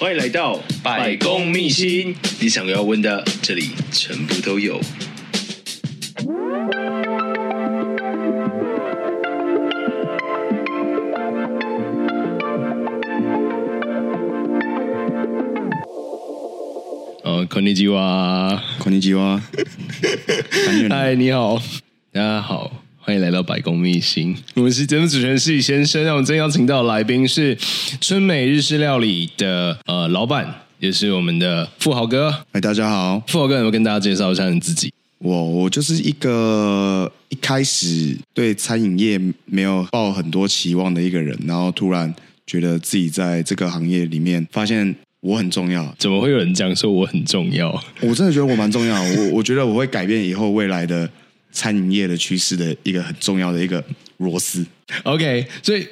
欢迎来到百工秘辛，你想要问的，这里全部都有。哦，こんにちは，こんにちは。嗨，你好，大家好。 欢迎来到百工秘辛，我们是节目主持人失礼先生。让我们今天邀请到的来宾是春美日式料理的呃老板，也是我们的富豪哥。哎，大家好，富豪哥，有没有跟大家介绍一下你自己？我我就是一个一开始对餐饮业没有抱很多期望的一个人，然后突然觉得自己在这个行业里面发现我很重要。怎么会有人讲说我很重要？我真的觉得我蛮重要。我我觉得我会改变以后未来的。餐饮业的趋势的一个很重要的一个螺丝。OK，所以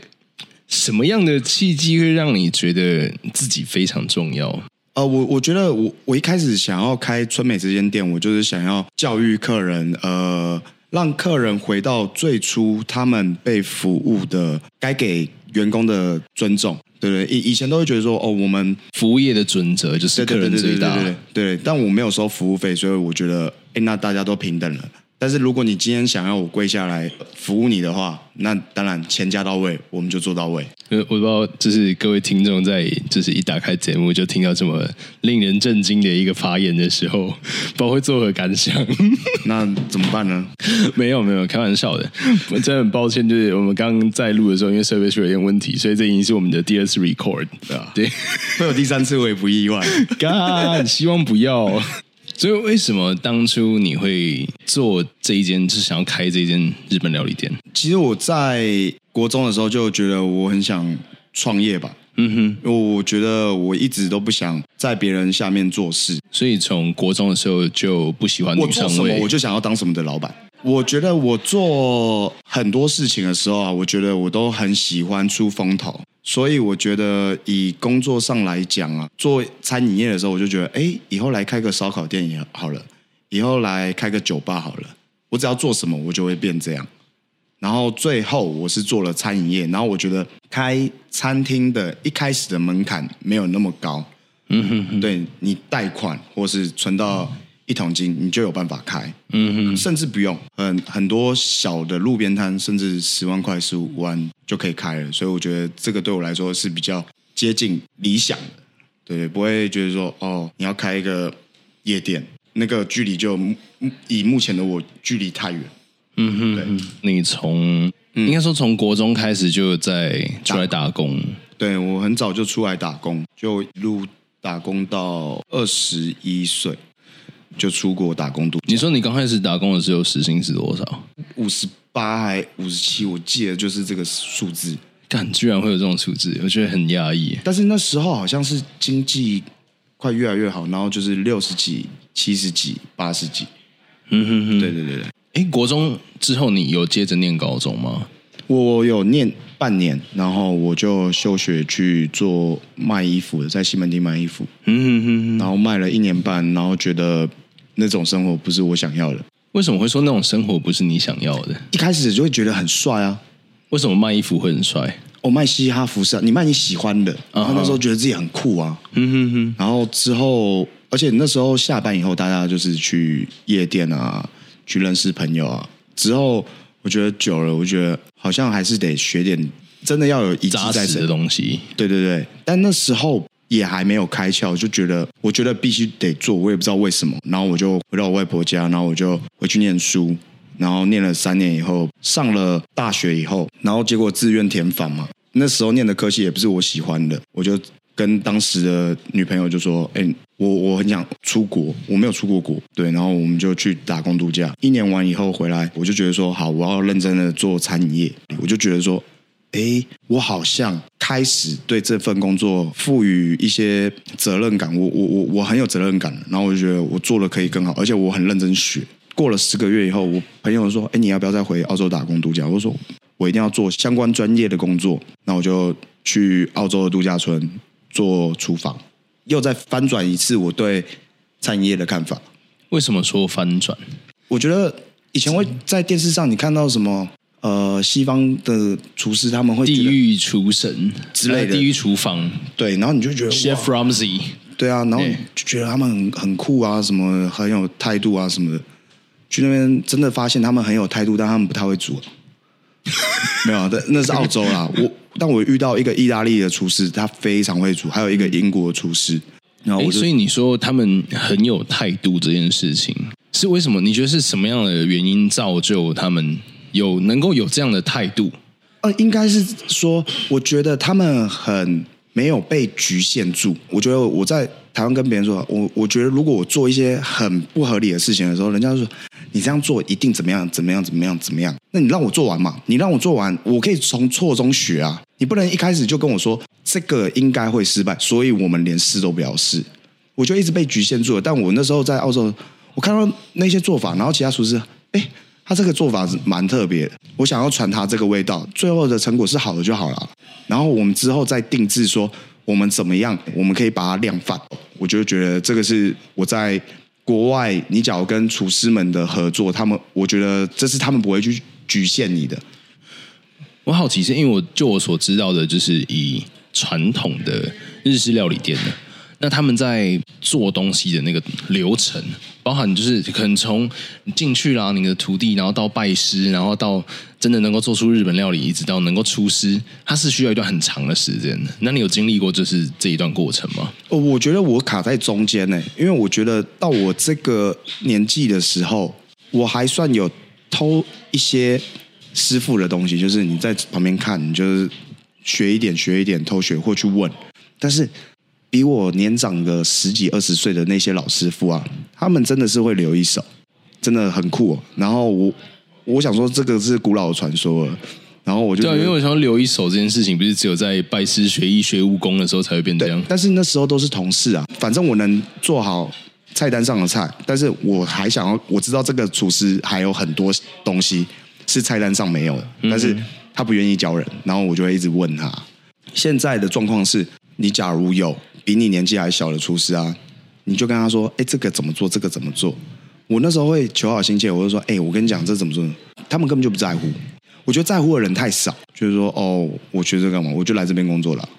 什么样的契机会让你觉得自己非常重要？呃，我我觉得我我一开始想要开春美这间店，我就是想要教育客人，呃，让客人回到最初他们被服务的该给员工的尊重，对不对？以以前都会觉得说，哦，我们服务业的准则就是客人最大，对对对对，对，对，对，对，但我没有收服务费，所以我觉得，哎，那大家都平等了。但是如果你今天想要我跪下来服务你的话，那当然钱加到位，我们就做到位。我不知道，就是各位听众在就是一打开节目就听到这么令人震惊的一个发言的时候，不知道会作何感想？那怎么办呢？没有没有，开玩笑的。我真的很抱歉，就是我们刚刚在录的时候，因为设备出了一点问题，所以这已经是我们的第二次 record，对吧？对，会有第三次我也不意外。God，希望不要。所以为什么当初你会做这一间，就是想要开这一间日本料理店？其实我在国中的时候就觉得我很想创业吧。嗯哼，我觉得我一直都不想在别人下面做事，所以从国中的时候就不喜欢女上位。我做什么我就想要当什么的老板。我觉得我做很多事情的时候啊，我觉得我都很喜欢出风头。所以我觉得以工作上来讲啊，做餐饮业的时候，我就觉得，哎，以后来开个烧烤店也好了，以后来开个酒吧好了，我只要做什么，我就会变这样。然后最后我是做了餐饮业，然后我觉得开餐厅的一开始的门槛没有那么高，嗯哼，对，你贷款或是存到。一桶金，你就有办法开，嗯哼，甚至不用很很多小的路边摊，甚至十万块、十五万就可以开了。所以我觉得这个对我来说是比较接近理想的，对，不会觉得说哦，你要开一个夜店，那个距离就以目前的我距离太远。嗯哼，对，你从应该说从国中开始就在出来打工，对，我很早就出来打工，就一路打工到二十一岁。就出国打工度假。你说你刚开始打工的时候时薪是多少？五十八还五十七？我记得就是这个数字。干，居然会有这种数字，我觉得很压抑。但是那时候好像是经济快越来越好，然后就是六十几、七十几、八十几。嗯哼哼，对对对对。哎，国中之后你有接着念高中吗？我有念半年，然后我就休学去做卖衣服的，在西门町卖衣服。嗯哼哼哼，然后卖了一年半，然后觉得。那种生活不是我想要的。为什么会说那种生活不是你想要的？一开始就会觉得很帅啊。为什么卖衣服会很帅？我卖嘻哈服饰，你卖你喜欢的。然后那时候觉得自己很酷啊。嗯哼哼。然后之后，而且那时候下班以后，大家就是去夜店啊，去认识朋友啊。之后我觉得久了，我觉得好像还是得学点，真的要有一技在身的东西。对对对。但那时候。也还没有开窍，就觉得我觉得必须得做，我也不知道为什么。然后我就回到我外婆家，然后我就回去念书，然后念了三年以后，上了大学以后，然后结果自愿填反嘛。那时候念的科系也不是我喜欢的，我就跟当时的女朋友就说：“哎，我我很想出国，我没有出过国，对。”然后我们就去打工度假。一年完以后回来，我就觉得说：“好，我要认真的做餐饮业。”我就觉得说。哎，我好像开始对这份工作赋予一些责任感，我我我我很有责任感，然后我就觉得我做的可以更好，而且我很认真学。过了十个月以后，我朋友说：“哎，你要不要再回澳洲打工度假？”我说：“我一定要做相关专业的工作。”那我就去澳洲的度假村做厨房，又再翻转一次我对餐饮业的看法。为什么说翻转？我觉得以前会在电视上你看到什么？呃西方的厨师他们会地狱厨神之类的地狱厨房，对，然后你就觉得 Chef Ramsay，对啊，然后就觉得他们很很酷啊，什么很有态度啊什么的。去那边真的发现他们很有态度，但他们不太会煮。没有，那那是澳洲啦。我但我遇到一个意大利的厨师，他非常会煮，还有一个英国的厨师。然后我所以你说他们很有态度这件事情是为什么？你觉得是什么样的原因造就他们有能够有这样的态度？呃，应该是说，我觉得他们很没有被局限住。我觉得我在台湾跟别人说，我我觉得如果我做一些很不合理的事情的时候，人家就说。你这样做一定怎么样？怎么样？怎么样？怎么样？那你让我做完嘛？你让我做完，我可以从错中学啊！你不能一开始就跟我说这个应该会失败，所以我们连试都不要试。我就一直被局限住了。但我那时候在澳洲，我看到那些做法，然后其他厨师，哎，他这个做法是蛮特别的。我想要传他这个味道，最后的成果是好的就好了。然后我们之后再定制说我们怎么样，我们可以把它量贩。我就觉得这个是我在。国外，你假如跟厨师们的合作，他们我觉得这是他们不会去局限你的。我好奇是因为我就我所知道的，就是以传统的日式料理店的。那他们在做东西的那个流程，包含就是可能从进去啦，你的徒弟，然后到拜师，然后到真的能够做出日本料理，一直到能够出师，它是需要一段很长的时间的。那你有经历过就是这一段过程吗？哦，我觉得我卡在中间呢，因为我觉得到我这个年纪的时候，我还算有偷一些师傅的东西，就是你在旁边看，你就是学一点学一点，偷学或去问，但是。比我年长个十几二十岁的那些老师傅啊，他们真的是会留一手，真的很酷哦。然后我我想说，这个是古老的传说了。然后我就对，因为我想说留一手这件事情，不是只有在拜师学艺学武功的时候才会变这样。但是那时候都是同事啊，反正我能做好菜单上的菜，但是我还想要，我知道这个厨师还有很多东西是菜单上没有的，但是他不愿意教人，然后我就会一直问他。现在的状况是，你假如有。比你年纪还小的厨师啊，你就跟他说：“哎，这个怎么做？这个怎么做？”我那时候会求好心切，我就说：“哎，我跟你讲，这怎么做？”他们根本就不在乎。我觉得在乎的人太少，就是说：“哦，我学这干嘛？我就来这边工作了。”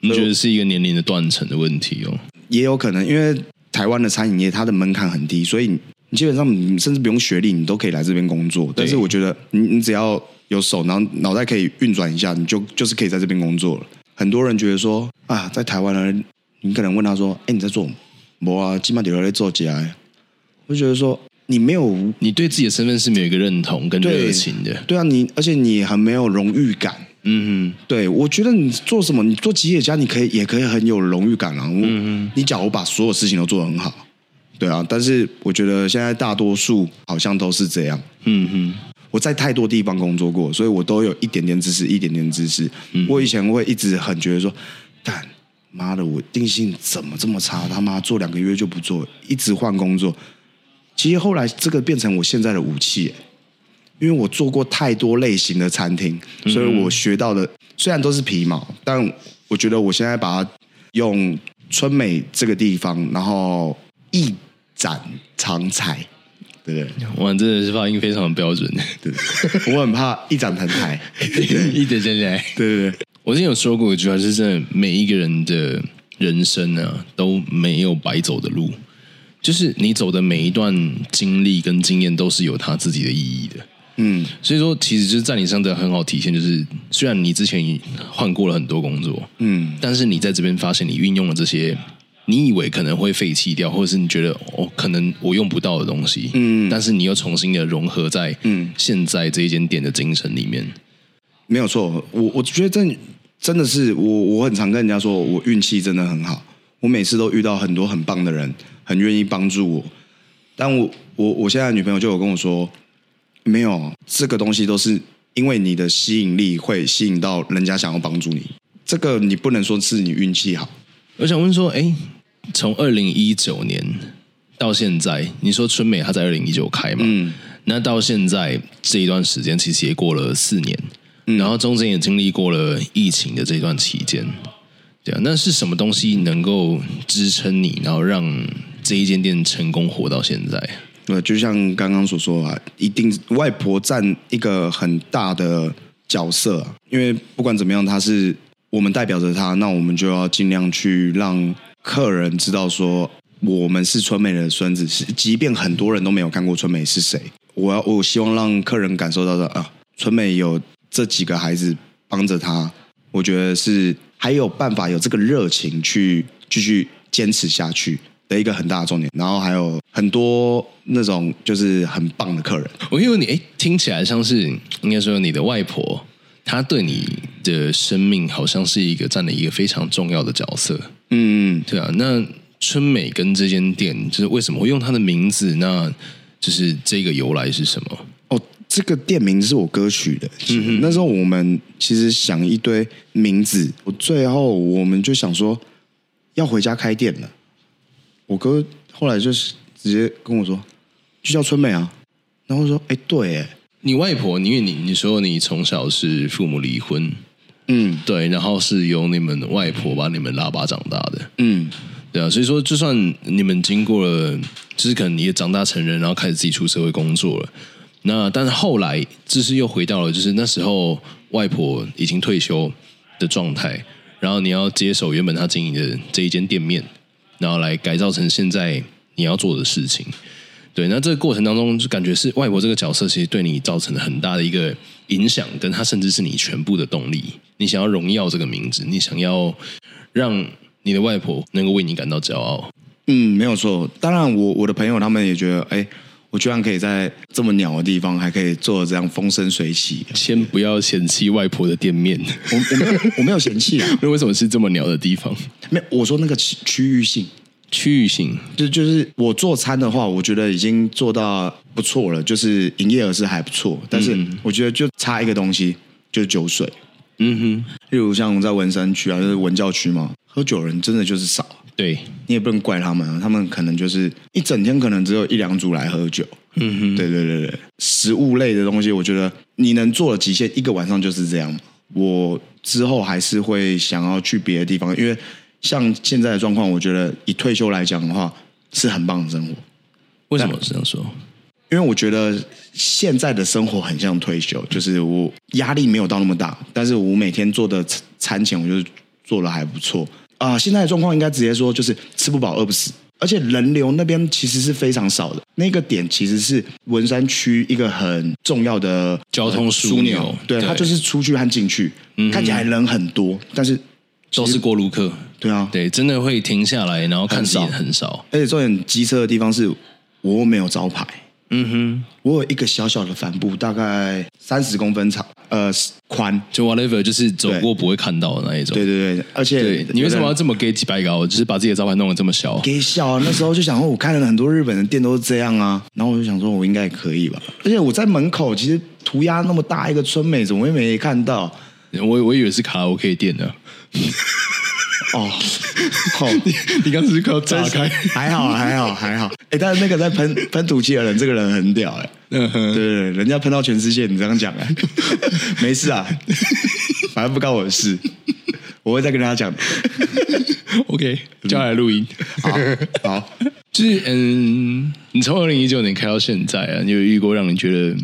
你觉得是一个年龄的断层的问题哦？也有可能，因为台湾的餐饮业它的门槛很低，所以你基本上你甚至不用学历，你都可以来这边工作。但是我觉得你你只要有手，然后脑袋可以运转一下，你就就是可以在这边工作了。很多人觉得说啊，在台湾人。你可能问他说：“哎，你在做？我啊，起码得在做起来。”我就觉得说，你没有，你对自己的身份是没有一个认同跟热情的。对，对啊，你而且你很没有荣誉感。嗯哼，对，我觉得你做什么，你做企业家，你可以也可以很有荣誉感啊。嗯哼，你假如把所有事情都做得很好，对啊。但是我觉得现在大多数好像都是这样。嗯哼，我在太多地方工作过，所以我都有一点点知识，一点点知识。嗯，我以前会一直很觉得说，干。妈的，我定性怎么这么差？他妈做两个月就不做，一直换工作。其实后来这个变成我现在的武器，因为我做过太多类型的餐厅，所以我学到的虽然都是皮毛，但我觉得我现在把它用春美这个地方，然后一展长才，对不对？哇，真的是发音非常的标准，对，我很怕一展成才，一展成才，对对对。我之前有说过一句话，是真的，每一个人的人生呢、啊、都没有白走的路，就是你走的每一段经历跟经验都是有它自己的意义的。嗯，所以说，其实就是在你身上的很好体现，就是虽然你之前换过了很多工作，嗯，但是你在这边发现你运用了这些，你以为可能会废弃掉，或者是你觉得哦，可能我用不到的东西，嗯，但是你又重新的融合在嗯现在这一间店的精神里面。没有错，我我觉得真真的是我我很常跟人家说，我运气真的很好，我每次都遇到很多很棒的人，很愿意帮助我。但我我我现在女朋友就有跟我说，没有这个东西都是因为你的吸引力会吸引到人家想要帮助你，这个你不能说是你运气好。我想问说，哎，从二零一九年到现在，你说春美她在二零一九开嘛？嗯，那到现在这一段时间其实也过了四年。然后中间也经历过了疫情的这段期间，对啊，那是什么东西能够支撑你，然后让这一间店成功活到现在？呃，就像刚刚所说啊，一定外婆占一个很大的角色啊，因为不管怎么样，她是我们代表着她，那我们就要尽量去让客人知道说，我们是春美的孙子，是即便很多人都没有看过春美是谁，我要我希望让客人感受到的啊，春美有这几个孩子帮着她，我觉得是还有办法有这个热情去继续坚持下去。的一个很大的重点，然后还有很多那种就是很棒的客人。我以为你哎，听起来像是应该说你的外婆，她对你的生命好像是一个占了一个非常重要的角色。嗯，对啊。那春美跟这间店，就是为什么会用她的名字？那就是这个由来是什么？哦，这个店名是我哥取的。嗯哼，那时候我们其实想一堆名字，我最后我们就想说要回家开店了。我哥后来就是直接跟我说，就叫春美啊。然后说，哎，对，哎，你外婆，因为你你说你从小是父母离婚，嗯，对，然后是由你们外婆把你们拉拔长大的，嗯，对啊，所以说就算你们经过了，就是可能你也长大成人，然后开始自己出社会工作了，那但是后来就是又回到了就是那时候外婆已经退休的状态，然后你要接手原本她经营的这一间店面。然后来改造成现在你要做的事情，对。那这个过程当中，就感觉是外婆这个角色其实对你造成了很大的一个影响，跟她甚至是你全部的动力。你想要荣耀这个名字，你想要让你的外婆能够为你感到骄傲。嗯，没有错。当然我，我我的朋友他们也觉得，哎，我居然可以在这么鸟的地方，还可以做这样风生水起。先不要嫌弃外婆的店面，我我没有我没有嫌弃啊。那为什么是这么鸟的地方？没有，我说那个区区域性。区域性，就就是我做餐的话，我觉得已经做到不错了，就是营业额是还不错，但是我觉得就差一个东西，就是酒水。嗯哼，例如像在文山区啊，就是文教区嘛，喝酒人真的就是少。对，你也不能怪他们，啊他们可能就是一整天可能只有一两组来喝酒。嗯哼，对对对对，食物类的东西，我觉得你能做的极限一个晚上就是这样。我之后还是会想要去别的地方，因为。像现在的状况，我觉得以退休来讲的话，是很棒的生活。为什么是这样说？因为我觉得现在的生活很像退休，就是我压力没有到那么大，但是我每天做的餐前，我就是做的还不错啊、呃。现在的状况应该直接说，就是吃不饱饿不死，而且人流那边其实是非常少的。那个点其实是文山区一个很重要的交通枢纽，对，它就是出去和进去，嗯、看起来人很多，但是。都是过路客，对啊，对，真的会停下来，然后看自己很少。而且重点机车的地方是，我没有招牌。嗯哼，我有一个小小的帆布，大概三十公分长，呃，宽，就 whatever，就是走过不会看到的那一种。对对对，而且你为什么要这么给几百高？就是把自己的招牌弄得这么小？给小，那时候就想说，我看了很多日本的店都是这样啊，然后我就想说，我应该也可以吧。而且我在门口，其实涂鸦那么大一个春美，怎么会没看到？我我以为是卡拉 OK 店呢。哦，好，你你刚是靠炸开，还好还好还好，哎，但是那个在喷喷吐气的人，这个人很屌哎，嗯哼，对对对，人家喷到全世界，你这样讲哎，没事啊，反正不关我的事，我会再跟大家讲，OK，叫来录音，好，好，就是嗯，你从二零一九年开到现在啊，你有遇过让你觉得？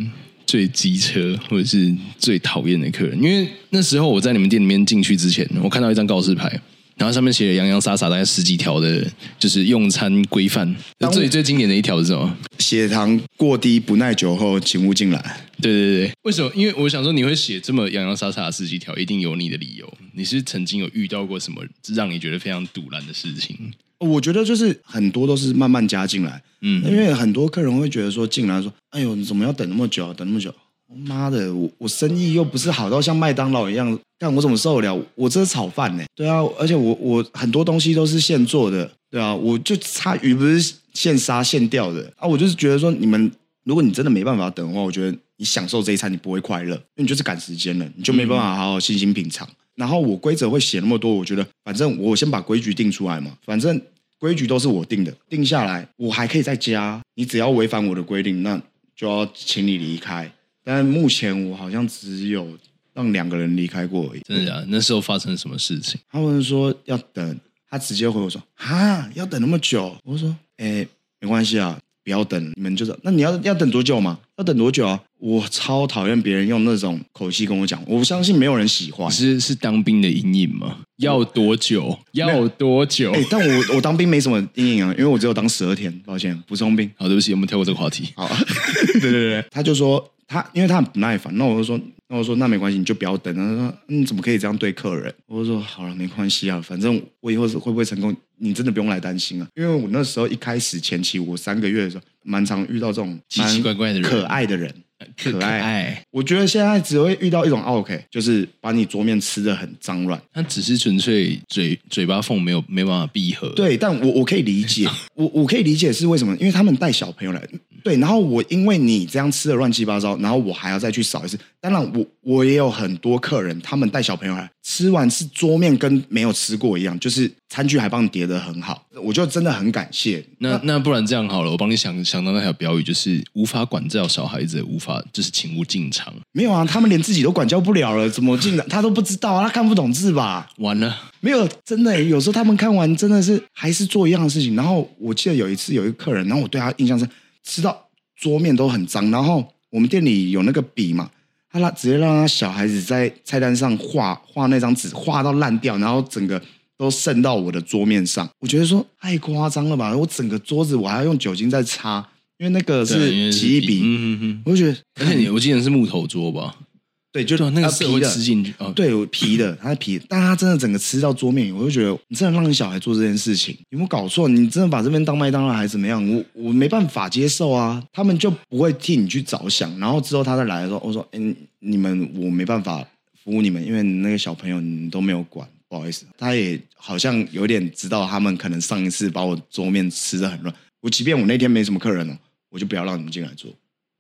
最机车或者是最讨厌的客人，因为那时候我在你们店里面进去之前，我看到一张告示牌，然后上面写了洋洋洒洒大概十几条的，就是用餐规范。那最最经典的一条是什么？血糖过低不耐久后，请勿进来。对对对，为什么？因为我想说你会写这么洋洋洒洒的十几条，一定有你的理由。你是曾经有遇到过什么让你觉得非常赌烂的事情？我觉得就是很多都是慢慢加进来，嗯，因为很多客人会觉得说进来说，哎呦，你怎么要等那么久？等那么久，妈的，我我生意又不是好到像麦当劳一样，但我怎么受得了？我这是炒饭呢，对啊，而且我我很多东西都是现做的，对啊，我就差鱼不是现杀现钓的啊，我就是觉得说你们，如果你真的没办法等的话，我觉得你享受这一餐你不会快乐，因为你就是赶时间了，你就没办法好好细心品尝。然后我规则会写那么多，我觉得反正我先把规矩定出来嘛，反正规矩都是我定的，定下来我还可以再加。你只要违反我的规定，那就要请你离开。但目前我好像只有让两个人离开过而已。真的假的？那时候发生什么事情？他们说要等，他直接回我说哈，要等那么久。我说哎，没关系啊，不要等，你们就是那你要要等多久嘛？要等多久啊？我超讨厌别人用那种口气跟我讲，我相信没有人喜欢。是是当兵的阴影吗？要多久？要多久？哎、欸，但我我当兵没什么阴影啊，因为我只有当十二天。抱歉，补充兵。好，对不起，我们跳过这个话题。好，对对对，他就说他，因为他很不耐烦，那我就说。那我说那没关系，你就不要等。他说你、嗯、怎么可以这样对客人？我就说好了，没关系啊，反正我以后是会不会成功，你真的不用来担心啊。因为我那时候一开始前期，我三个月的时候，蛮常遇到这种奇奇怪怪的人，可爱的人。可爱，我觉得现在只会遇到一种 OK，就是把你桌面吃的很脏乱。他只是纯粹嘴嘴巴缝没有没办法闭合。对，但我我可以理解，我我可以理解是为什么，因为他们带小朋友来。对，然后我因为你这样吃的乱七八糟，然后我还要再去扫一次。当然我，我我也有很多客人，他们带小朋友来吃完是桌面跟没有吃过一样，就是餐具还帮你叠得很好，我就真的很感谢。那那，不然这样好了，我帮你想想到那条标语，就是无法管教小孩子，无法就是请勿进场。没有啊，他们连自己都管教不了了，怎么进来？他都不知道啊，他看不懂字吧？完了，没有，真的，有时候他们看完真的是还是做一样的事情。然后我记得有一次有一个客人，然后我对他印象是吃到桌面都很脏，然后我们店里有那个笔嘛。他让直接让他小孩子在菜单上画画那张纸，画到烂掉，然后整个都渗到我的桌面上。我觉得说太夸张了吧！我整个桌子我还要用酒精再擦，因为那个是奇异笔。嗯嗯，我就觉得，而且你我记得是木头桌吧？对，就那个皮的吃进去，哦，对，皮的，它是皮的，但它真的整个吃到桌面，我就觉得你真的让你小孩做这件事情，有没有搞错？你真的把这边当麦当劳还是怎么样？我我没办法接受啊！他们就不会替你去着想，然后之后他再来的时候，我说，哎，你们我没办法服务你们，因为那个小朋友你都没有管，不好意思。他也好像有点知道他们可能上一次把我桌面吃的很乱，我即便我那天没什么客人了，我就不要让你们进来做，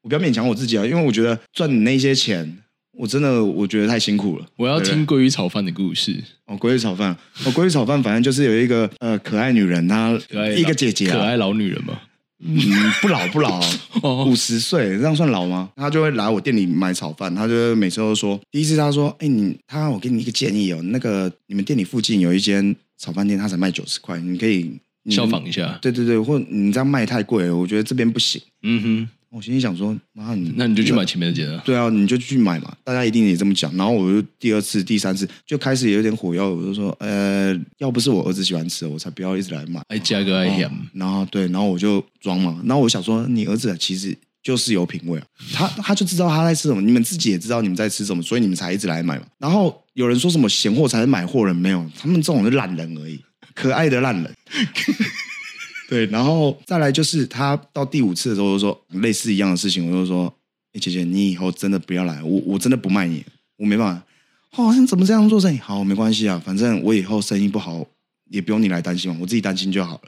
我不要勉强我自己啊，因为我觉得赚你那些钱。我真的我觉得太辛苦了。我要听鲑鱼炒饭的故事。哦，鲑鱼炒饭，哦，鲑鱼炒饭，反正就是有一个呃可爱女人，她一个姐姐，可爱老女人嘛。嗯，不老不老，五十岁这样算老吗？她就会来我店里买炒饭，她就会每次都说，第一次她说，哎，你她我给你一个建议哦，那个你们店里附近有一间炒饭店，它才卖九十块，你可以效仿一下。对对对，或你这样卖太贵了，我觉得这边不行。嗯哼。我心里想说，妈，你那你就去买前面的节啊。对啊，你就去买嘛，大家一定也这么讲。然后我就第二次、第三次就开始有点火药，我就说，呃，要不是我儿子喜欢吃，我才不要一直来买。哎，加个爱盐。然后对，然后我就装嘛。然后我想说，你儿子其实就是有品味啊，他他就知道他在吃什么，你们自己也知道你们在吃什么，所以你们才一直来买嘛。然后有人说什么闲货才是买货人，没有，他们这种是烂人而已，可爱的烂人。对，然后再来就是他到第五次的时候，就说类似一样的事情，我就说：“哎，姐姐，你以后真的不要来，我我真的不卖你，我没办法。哦，你怎么这样做生意？好，没关系啊，反正我以后生意不好，也不用你来担心嘛，我自己担心就好了。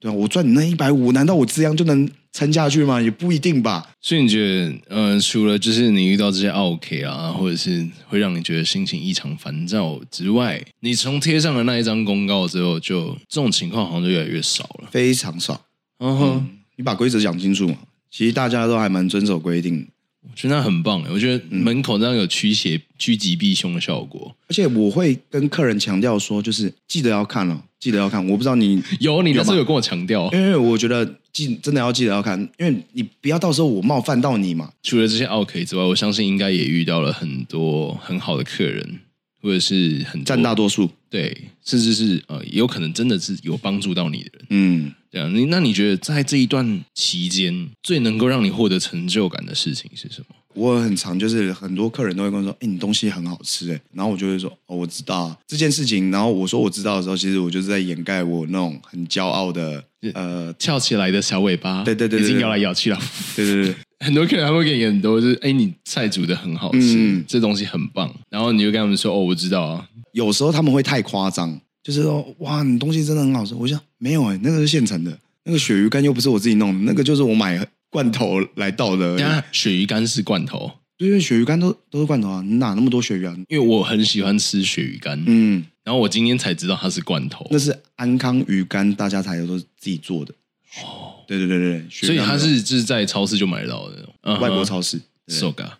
对啊，我赚你那一百五，难道我这样就能？”撑下去吗？也不一定吧。所以你觉得，嗯、呃，除了就是你遇到这些 OK 啊，或者是会让你觉得心情异常烦躁之外，你从贴上了那一张公告之后，就这种情况好像就越来越少了，非常少。嗯哼，嗯，你把规则讲清楚嘛。其实大家都还蛮遵守规定。我觉得那很棒，我觉得门口那样有驱邪、趋吉避凶的效果。而且我会跟客人强调说，就是记得要看哦，记得要看。我不知道你 有，你那时候有跟我强调，因为我觉得记真的要记得要看，因为你不要到时候我冒犯到你嘛。除了这些 OK 之外，我相信应该也遇到了很多很好的客人，或者是很占大多数，对，甚至是呃，有可能真的是有帮助到你的人，嗯。对啊，你那你觉得在这一段期间最能够让你获得成就感的事情是什么？我很常就是很多客人都会跟我说：“哎，你东西很好吃。”哎，然后我就会说：“哦，我知道啊，这件事情。”然后我说我知道的时候，其实我就是在掩盖我那种很骄傲的呃翘起来的小尾巴。对对对，已经摇来摇去了。对对对，很多客人他会给你很多，就是哎，你菜煮的很好吃，嗯，这东西很棒。然后你就跟他们说：“哦，我知道啊。”有时候他们会太夸张，就是说：“哇，你东西真的很好吃。”我想没有哎，那个是现成的。那个鳕鱼干又不是我自己弄的，那个就是我买罐头来倒的。鳕鱼干是罐头，对，因为鳕鱼干都都是罐头啊，你哪那么多鳕鱼啊？因为我很喜欢吃鳕鱼干，嗯，然后我今天才知道它是罐头，那是安康鱼干，大家才有都是自己做的。哦，对对对对，所以它是就是在超市就买得到的外国超市。So ga，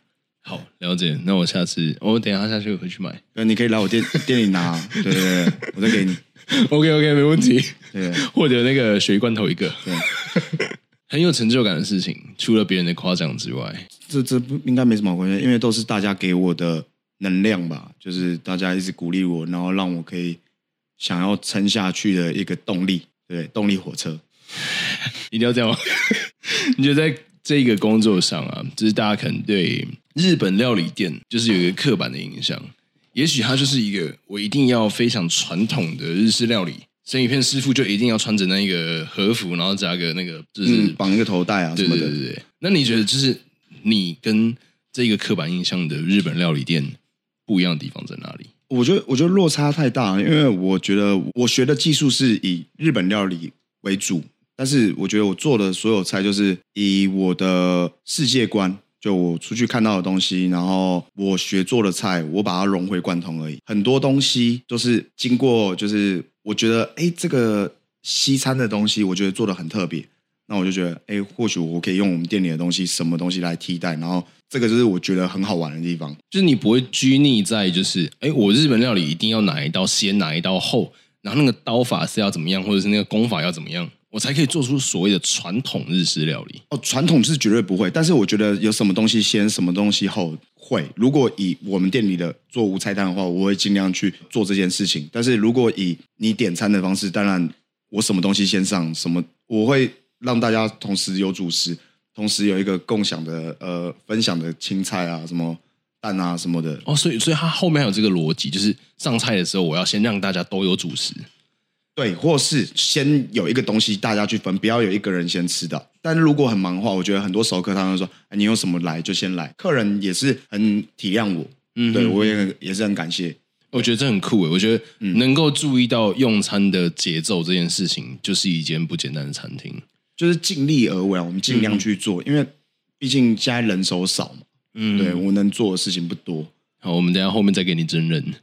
好了解。那我下次我等一下下去回去买，那你可以来我店店里拿，对对对，我再给你。OK OK，没问题。对，或者那个鳕鱼罐头一个。对，很有成就感的事情，除了别人的夸奖之外，这这不应该没什么关系，因为都是大家给我的能量吧，就是大家一直鼓励我，然后让我可以想要撑下去的一个动力，对，动力火车，一定要这样吗？你觉得在这个工作上啊，就是大家可能对日本料理店就是有一个刻板的印象，也许它就是一个我一定要非常传统的日式料理。生鱼片师傅就一定要穿着那个和服，然后加个那个就是绑一个头带啊什么的。对对对对。那你觉得就是你跟这个刻板印象的日本料理店不一样的地方在哪里？我觉得我觉得落差太大了，因为我觉得我学的技术是以日本料理为主，但是我觉得我做的所有菜就是以我的世界观，就我出去看到的东西，然后我学做的菜，我把它融会贯通而已。很多东西都是经过就是。我觉得，哎，这个西餐的东西，我觉得做的很特别。那我就觉得，哎，或许我可以用我们店里的东西，什么东西来替代。然后，这个就是我觉得很好玩的地方，就是你不会拘泥在，就是，哎，我日本料理一定要哪一刀先，哪一刀后，然后那个刀法是要怎么样，或者是那个功法要怎么样，我才可以做出所谓的传统日式料理。哦，传统是绝对不会，但是我觉得有什么东西先，什么东西后。会，如果以我们店里的做无菜单的话，我会尽量去做这件事情。但是如果以你点餐的方式，当然我什么东西先上，什么我会让大家同时有主食，同时有一个共享的呃分享的青菜啊，什么蛋啊什么的。哦，所以所以它后面还有这个逻辑，就是上菜的时候我要先让大家都有主食。对，或是先有一个东西大家去分，不要有一个人先吃到。但如果很忙的话，我觉得很多熟客他们说：“你有什么来就先来。”客人也是很体谅我，嗯，对我也很也是很感谢。我觉得这很酷诶，我觉得能够注意到用餐的节奏这件事情，就是一间不简单的餐厅。就是尽力而为，我们尽量去做，嗯、因为毕竟现在人手少嘛。嗯，对我能做的事情不多。好，我们等一下后面再给你真人。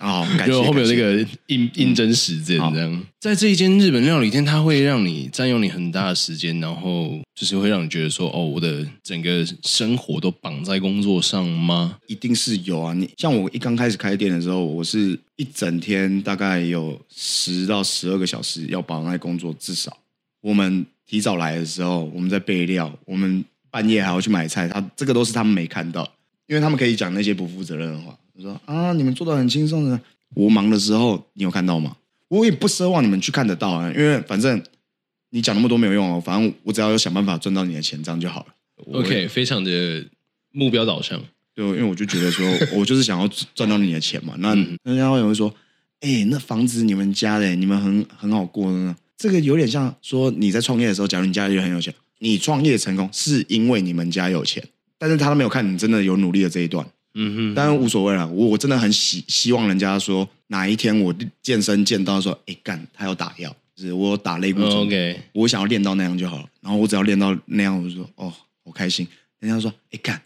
啊，就后面有那个应应征时间这样，在这一间日本料理店，它会让你占用你很大的时间，然后就是会让你觉得说，哦，我的整个生活都绑在工作上吗？一定是有啊！你像我一刚开始开店的时候，我是一整天大概有十到十二个小时要绑在工作，至少我们提早来的时候，我们在备料，我们半夜还要去买菜，他这个都是他们没看到，因为他们可以讲那些不负责任的话。说啊，你们做的很轻松的。我忙的时候，你有看到吗？我也不奢望你们去看得到啊，因为反正你讲那么多没有用哦。反正我只要有想办法赚到你的钱，这样就好了。OK，非常的目标导向。对，因为我就觉得说，我就是想要赚到你的钱嘛。那人家会说，哎、欸，那房子你们家的，你们很很好过呢。这个有点像说你在创业的时候，假如你家里很有钱，你创业成功是因为你们家有钱，但是他都没有看你真的有努力的这一段。嗯哼，当然无所谓了。我我真的很希希望人家说哪一天我健身健到说，哎干，他要打药，就是我打类固醇，OK，我想要练到那样就好了。然后我只要练到那样，我就说哦，我开心。人家说，哎干，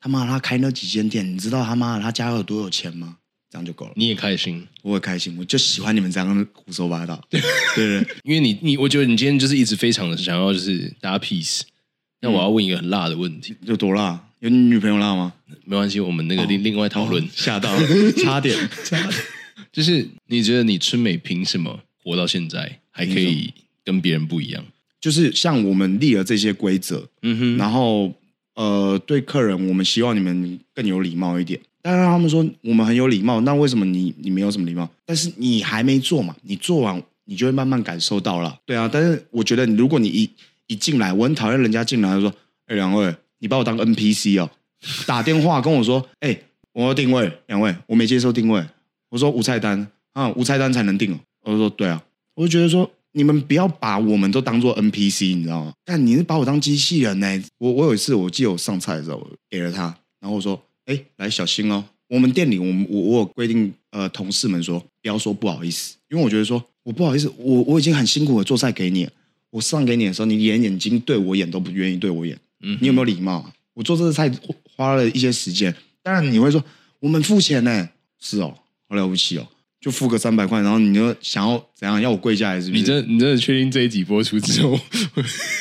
他妈他开那几间店，你知道他妈他家有多有钱吗？这样就够了。你也开心，我也开心，我就喜欢你们这样胡说八道。对对对，因为你你，我觉得你今天就是一直非常的想要就是大家 peace。那我要问一个很辣的问题，有多辣？有你女朋友辣吗？没关系，我们那个另另外讨论。吓到了，差点，差点。就是你觉得你春美凭什么活到现在还可以跟别人不一样？就是像我们立了这些规则，嗯哼，然后呃，对客人，我们希望你们更有礼貌一点。当然他们说我们很有礼貌，那为什么你你没有什么礼貌？但是你还没做嘛，你做完你就会慢慢感受到了。对啊，但是我觉得如果你一一进来，我很讨厌人家进来他说：“哎，两位。”你把我当 NPC 哦，打电话跟我说，哎、我要定位，两位，我没接受定位。我说无菜单啊，无菜单才能定哦。我就说对啊，我就觉得说你们不要把我们都当做 NPC，你知道吗？但你是把我当机器人呢。我我有一次我记得我上菜的时候给了他，然后我说，哎、来小心哦。我们店里我我我有规定，呃，同事们说不要说不好意思，因为我觉得说我不好意思，我我已经很辛苦的做菜给你了，我上给你的时候，你连眼睛对我眼都不愿意对我眼。嗯，你有没有礼貌？啊我做这个菜花了一些时间，当然你会说我们付钱呢，是哦，好了不起哦，就付个三百块，然后你就想要怎样要我跪下来是不是？你真你真的确定这一集播出之后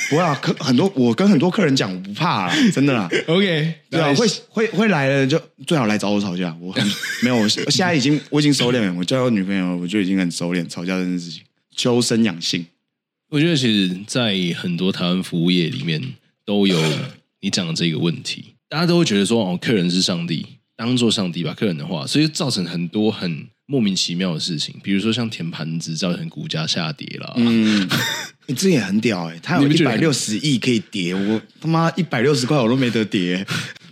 不会啊？客很多，我跟很多客人讲，我不怕啦，真的啦。OK，对啊，会会会来的就最好来找我吵架，我很没有，我现在已经我已经收敛了，我交个女朋友我就已经很收敛，吵架这件事情，修身养性。我觉得其实，在很多台湾服务业里面，都有你讲的这个问题。大家都会觉得说，哦，客人是上帝，当做上帝把客人的话，所以造成很多很莫名其妙的事情。比如说像填盘子，造成股价下跌了。嗯，你这也很屌哎、欸，他有一百六十亿可以跌，我他妈一百六十块我都没得跌，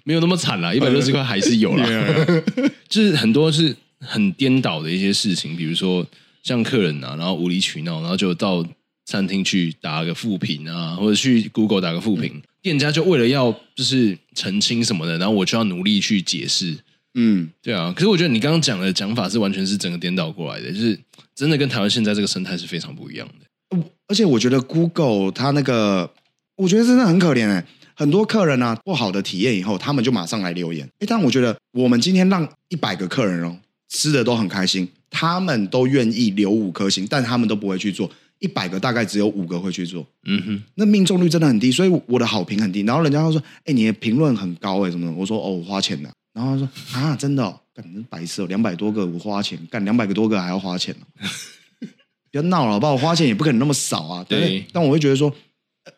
没有那么惨啦，一百六十块还是有啦。就是很多是很颠倒的一些事情，比如说像客人啊，然后无理取闹，然后就到。餐厅去打个负评啊，或者去 Google 打个负评，嗯、店家就为了要就是澄清什么的，然后我就要努力去解释。嗯，对啊。可是我觉得你刚刚讲的讲法是完全是整个颠倒过来的，就是真的跟台湾现在这个生态是非常不一样的。而且我觉得 Google 它那个，我觉得真的很可怜哎，很多客人啊不好的体验以后，他们就马上来留言。哎，但我觉得我们今天让一百个客人哦吃的都很开心，他们都愿意留五颗星，但他们都不会去做。一百个大概只有五个会去做，嗯哼，那命中率真的很低，所以我的好评很低。然后人家会说：“哎、欸，你的评论很高哎，什么的？”我说：“哦，我花钱的。”然后他说：“啊，真的、哦？干白色两百多个我花钱干两百个多个还要花钱 不要闹了，好不好？我花钱也不可能那么少啊。对，对，但我会觉得说，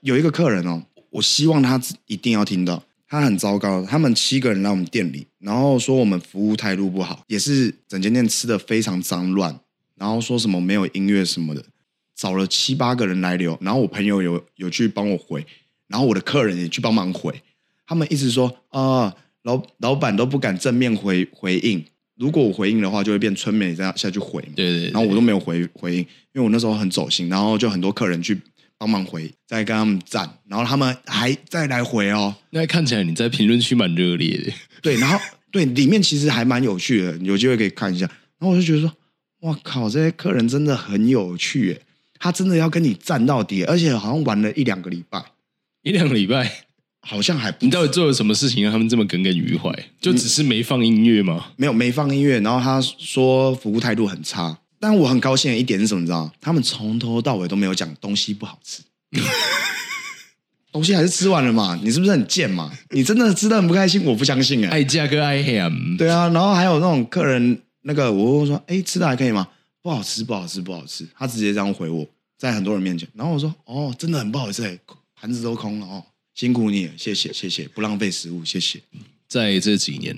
有一个客人哦，我希望他一定要听到，他很糟糕。他们七个人来我们店里，然后说我们服务态度不好，也是整间店吃的非常脏乱，然后说什么没有音乐什么的。找了七八个人来留，然后我朋友有有去帮我回，然后我的客人也去帮忙回，他们一直说啊、呃，老老板都不敢正面回回应，如果我回应的话，就会变春美这样下去回，对，对对，然后我都没有回回应，因为我那时候很走心，然后就很多客人去帮忙回，再跟他们赞，然后他们还再来回哦，那看起来你在评论区蛮热烈的，对，然后对里面其实还蛮有趣的，有机会可以看一下，然后我就觉得说，哇靠，这些客人真的很有趣耶。他真的要跟你战到底，而且好像玩了一两个礼拜，一两个礼拜，好像还不。你到底做了什么事情让他们这么耿耿于怀？就只是没放音乐吗？没有，没放音乐。然后他说服务态度很差，但我很高兴的一点是什么？你知道吗？他们从头到尾都没有讲东西不好吃，东西还是吃完了嘛？你是不是很贱嘛？你真的吃的很不开心？我不相信哎、欸，爱价格爱黑对啊，然后还有那种客人，那个我问说，哎，吃的还可以吗？不好吃，不好吃，不好吃。他直接这样回我，在很多人面前。然后我说：“哦，真的很不好意思，盘子都空了哦，辛苦你了，谢谢，谢谢，不浪费食物，谢谢。”在这几年，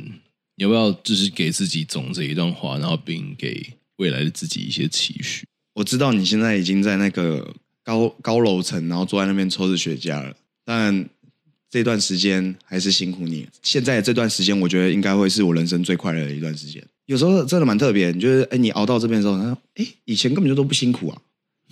要不要就是给自己总结一段话，然后并给未来的自己一些期许？我知道你现在已经在那个高高楼层，然后坐在那边抽着雪茄了，但这段时间还是辛苦你。现在这段时间，我觉得应该会是我人生最快乐的一段时间。有时候真的蛮特别，你觉得哎，你熬到这边的时候，他说哎，以前根本就都不辛苦啊，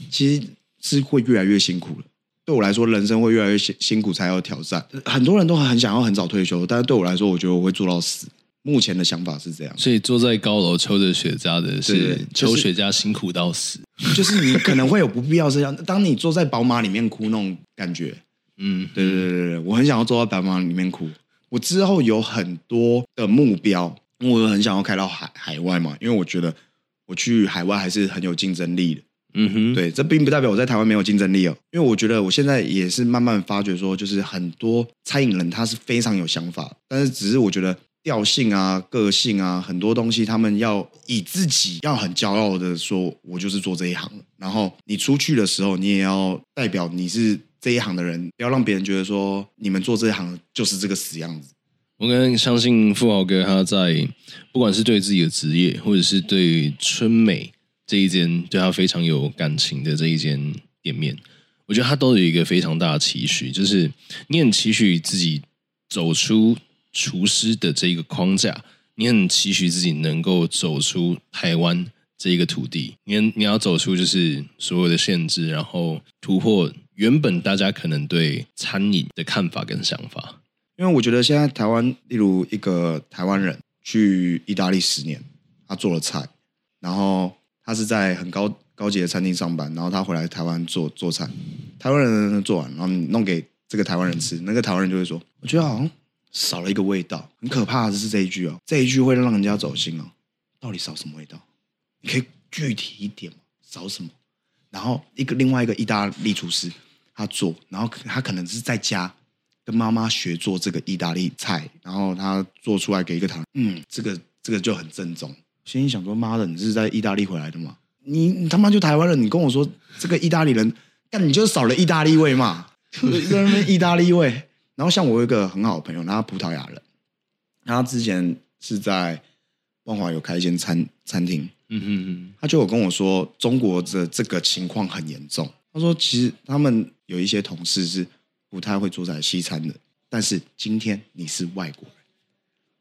其实是会越来越辛苦了。对我来说，人生会越来越辛辛苦才有挑战。很多人都很想要很早退休，但是对我来说，我觉得我会做到死。目前的想法是这样。所以坐在高楼抽着雪茄的是抽雪茄辛苦到死，就是你可能会有不必要这样。当你坐在宝马里面哭那种感觉，嗯，对对对对，我很想要坐在宝马里面哭。我之后有很多的目标。我很想要开到海海外嘛，因为我觉得我去海外还是很有竞争力的。嗯哼，对，这并不代表我在台湾没有竞争力哦。因为我觉得我现在也是慢慢发觉说，就是很多餐饮人他是非常有想法，但是只是我觉得调性啊、个性啊，很多东西他们要以自己要很骄傲的说，我就是做这一行。然后你出去的时候，你也要代表你是这一行的人，不要让别人觉得说你们做这一行就是这个死样子。我跟相信富豪哥他在不管是对自己的职业，或者是对春美这一间对他非常有感情的这一间店面，我觉得他都有一个非常大的期许，就是你很期许自己走出厨师的这一个框架，你很期许自己能够走出台湾这一个土地，你你要走出就是所有的限制，然后突破原本大家可能对餐饮的看法跟想法。因为我觉得现在台湾，例如一个台湾人去意大利十年，他做了菜，然后他是在很高高级的餐厅上班，然后他回来台湾做做菜，台湾人做完，然后弄给这个台湾人吃，那个台湾人就会说：“我觉得好像少了一个味道，很可怕的是这一句哦，这一句会让人家走心哦，到底少什么味道？你可以具体一点吗？少什么？”然后一个另外一个意大利厨师他做，然后他可能是在家。跟妈妈学做这个意大利菜，然后他做出来给一个台，嗯，这个这个就很正宗。心里想说：妈的，你是在意大利回来的吗？你你他妈就台湾人，你跟我说这个意大利人但你就少了意大利味嘛，在那边意大利味。然后像我有一个很好的朋友，他葡萄牙人，他之前是在万华有开一间餐餐厅，嗯哼哼，他就有跟我说，中国的这个情况很严重。他说，其实他们有一些同事是不太会做在西餐的，但是今天你是外国人，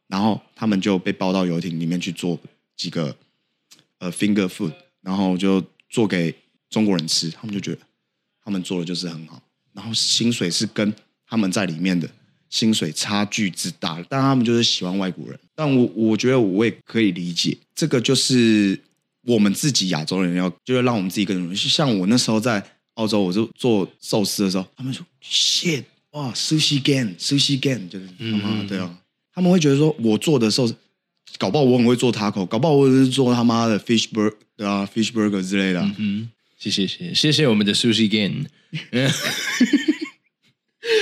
然后他们就被包到游艇里面去做几个呃 finger food，然后就做给中国人吃，他们就觉得他们做的就是很好，然后薪水是跟。他们在里面的薪水差距之大，但他们就是喜欢外国人。但我我觉得我也可以理解，这个就是我们自己亚洲人要，就是让我们自己更容易。像我那时候在澳洲，我就做寿司的时候，他们说 shit，哇，sushi game，sushi game，就是他妈、嗯、对啊，他们会觉得说我做的寿司，搞不好我很会做 taco，搞不好我是做他妈的 fish burger 对啊，fish burger 之类的。嗯，谢谢谢谢谢谢我们的 sushi game。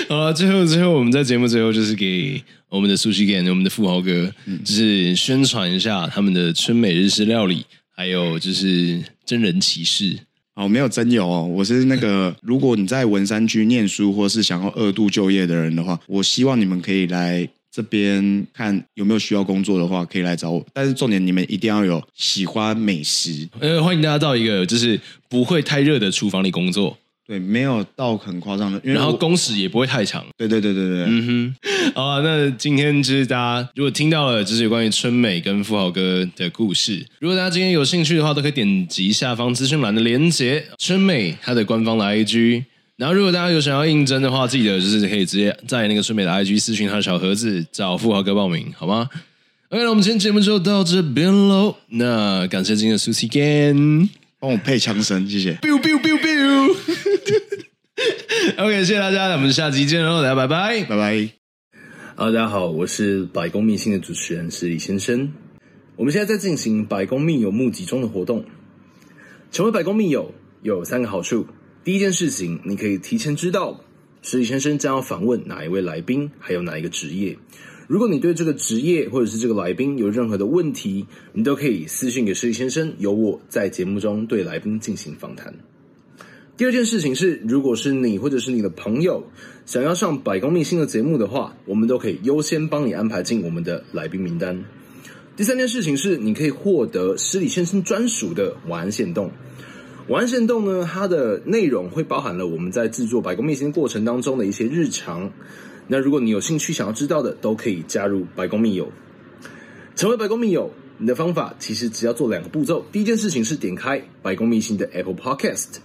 好了，最后最后，我们在节目最后就是给我们的 Sushi Gang，我们的富豪哥，嗯、就是宣传一下他们的春美日式料理，还有就是真人骑士。哦，没有真有哦，我是那个，如果你在文山区念书，或是想要二度就业的人的话，我希望你们可以来这边看有没有需要工作的话，可以来找我。但是重点，你们一定要有喜欢美食。呃，欢迎大家到一个就是不会太热的厨房里工作。对，没有到很夸张的，然后工时也不会太长。对对对对对，嗯哼。好啊，那今天就是大家如果听到了就是有关于春美跟富豪哥的故事，如果大家今天有兴趣的话，都可以点击下方资讯栏的连结，春美她的官方的 IG。然后如果大家有想要应征的话，记得就是可以直接在那个春美的 IG 私讯他的小盒子找富豪哥报名，好吗？OK，那我们今天节目就到这边喽。那感谢今天的 susie gang。帮我配枪声，谢谢。biu biu biu biu。OK，谢谢大家，我们下期见喽，大家拜拜，拜拜。Hello，大家好，我是百公秘信的主持人是李先生。我们现在在进行百公秘友募集中的活动，成为百公秘友有三个好处。第一件事情，你可以提前知道史李先生将要访问哪一位来宾，还有哪一个职业。如果你对这个职业或者是这个来宾有任何的问题，你都可以私信给施礼先生，由我在节目中对来宾进行访谈。第二件事情是，如果是你或者是你的朋友想要上百工秘辛的节目的话，我们都可以优先帮你安排进我们的来宾名单。第三件事情是，你可以获得施礼先生专属的晚安限动。晚安限动呢，它的内容会包含了我们在制作白宫秘辛过程当中的一些日常。那如果你有兴趣想要知道的，都可以加入白宫密友，成为白宫密友。你的方法其实只要做两个步骤。第一件事情是点开白宫密辛的 Apple Podcast，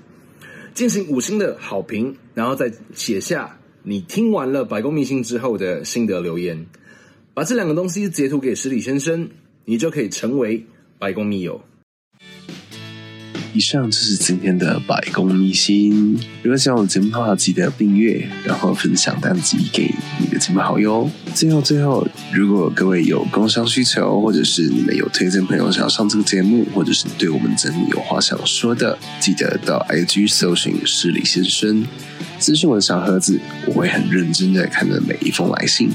进行五星的好评，然后再写下你听完了白宫密辛之后的心得留言，把这两个东西截图给史里先生，你就可以成为白宫密友。以上就是今天的百工秘辛。如果喜欢我的节目的话，记得订阅，然后分享单集给你的亲朋好友。最后，最后，如果各位有工商需求，或者是你们有推荐朋友想要上这个节目，或者是对我们节目有话想说的，记得到 IG 搜寻施礼先生，私讯我的小盒子，我会很认真的看着每一封来信。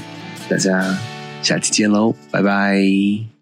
大家下期见喽，拜拜。